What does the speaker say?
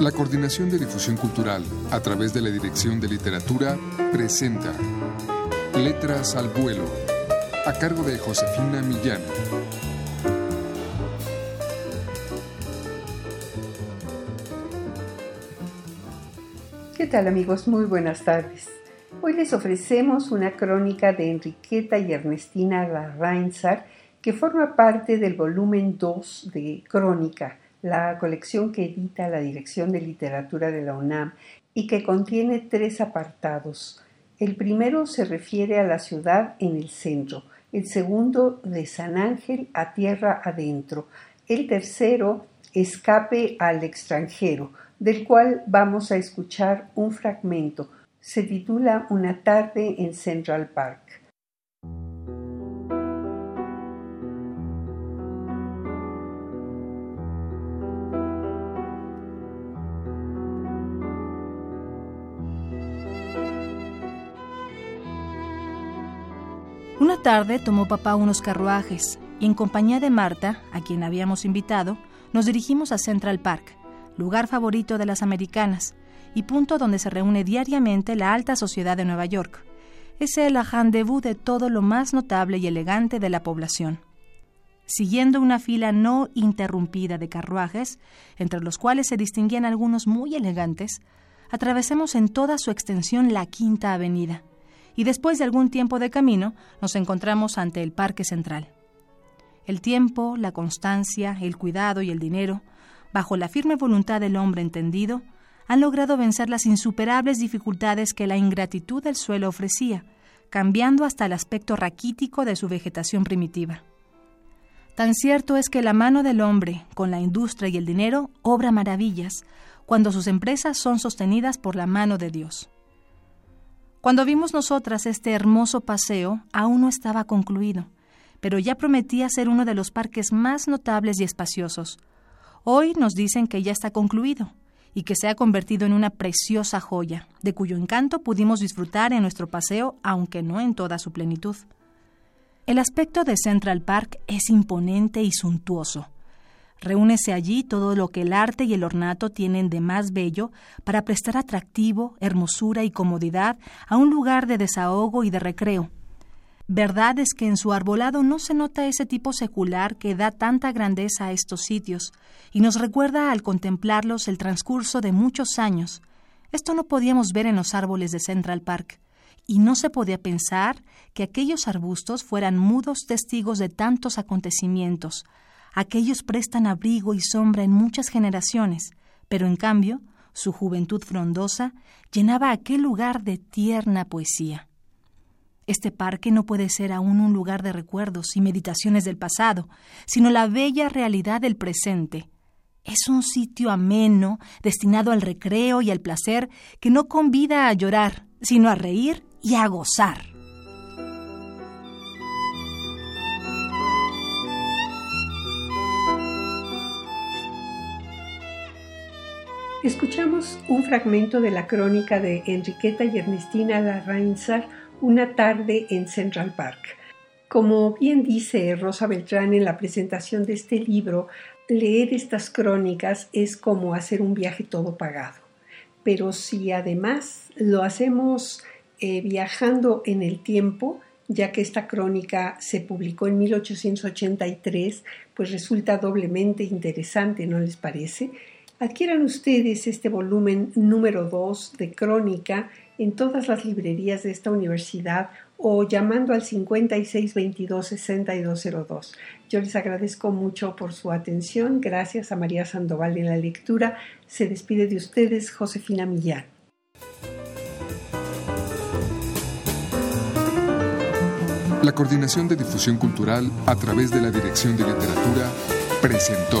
La Coordinación de Difusión Cultural, a través de la Dirección de Literatura, presenta Letras al Vuelo, a cargo de Josefina Millán. ¿Qué tal amigos? Muy buenas tardes. Hoy les ofrecemos una crónica de Enriqueta y Ernestina Larrainzar que forma parte del volumen 2 de Crónica, la colección que edita la Dirección de Literatura de la UNAM y que contiene tres apartados. El primero se refiere a la ciudad en el centro, el segundo de San Ángel a tierra adentro, el tercero escape al extranjero, del cual vamos a escuchar un fragmento. Se titula Una tarde en Central Park. Tarde tomó papá unos carruajes y en compañía de Marta, a quien habíamos invitado, nos dirigimos a Central Park, lugar favorito de las americanas y punto donde se reúne diariamente la alta sociedad de Nueva York. Es el rendezvous de todo lo más notable y elegante de la población. Siguiendo una fila no interrumpida de carruajes, entre los cuales se distinguían algunos muy elegantes, atravesamos en toda su extensión la Quinta Avenida y después de algún tiempo de camino nos encontramos ante el Parque Central. El tiempo, la constancia, el cuidado y el dinero, bajo la firme voluntad del hombre entendido, han logrado vencer las insuperables dificultades que la ingratitud del suelo ofrecía, cambiando hasta el aspecto raquítico de su vegetación primitiva. Tan cierto es que la mano del hombre, con la industria y el dinero, obra maravillas, cuando sus empresas son sostenidas por la mano de Dios. Cuando vimos nosotras este hermoso paseo, aún no estaba concluido, pero ya prometía ser uno de los parques más notables y espaciosos. Hoy nos dicen que ya está concluido y que se ha convertido en una preciosa joya, de cuyo encanto pudimos disfrutar en nuestro paseo, aunque no en toda su plenitud. El aspecto de Central Park es imponente y suntuoso. Reúnese allí todo lo que el arte y el ornato tienen de más bello para prestar atractivo, hermosura y comodidad a un lugar de desahogo y de recreo. Verdad es que en su arbolado no se nota ese tipo secular que da tanta grandeza a estos sitios y nos recuerda al contemplarlos el transcurso de muchos años. Esto no podíamos ver en los árboles de Central Park y no se podía pensar que aquellos arbustos fueran mudos testigos de tantos acontecimientos, Aquellos prestan abrigo y sombra en muchas generaciones, pero en cambio, su juventud frondosa llenaba aquel lugar de tierna poesía. Este parque no puede ser aún un lugar de recuerdos y meditaciones del pasado, sino la bella realidad del presente. Es un sitio ameno, destinado al recreo y al placer, que no convida a llorar, sino a reír y a gozar. Escuchamos un fragmento de la crónica de Enriqueta y Ernestina Larrainzar, Una tarde en Central Park. Como bien dice Rosa Beltrán en la presentación de este libro, leer estas crónicas es como hacer un viaje todo pagado. Pero si además lo hacemos eh, viajando en el tiempo, ya que esta crónica se publicó en 1883, pues resulta doblemente interesante, ¿no les parece? Adquieran ustedes este volumen número 2 de Crónica en todas las librerías de esta universidad o llamando al 5622-6202. Yo les agradezco mucho por su atención. Gracias a María Sandoval en la lectura. Se despide de ustedes Josefina Millán. La Coordinación de Difusión Cultural a través de la Dirección de Literatura presentó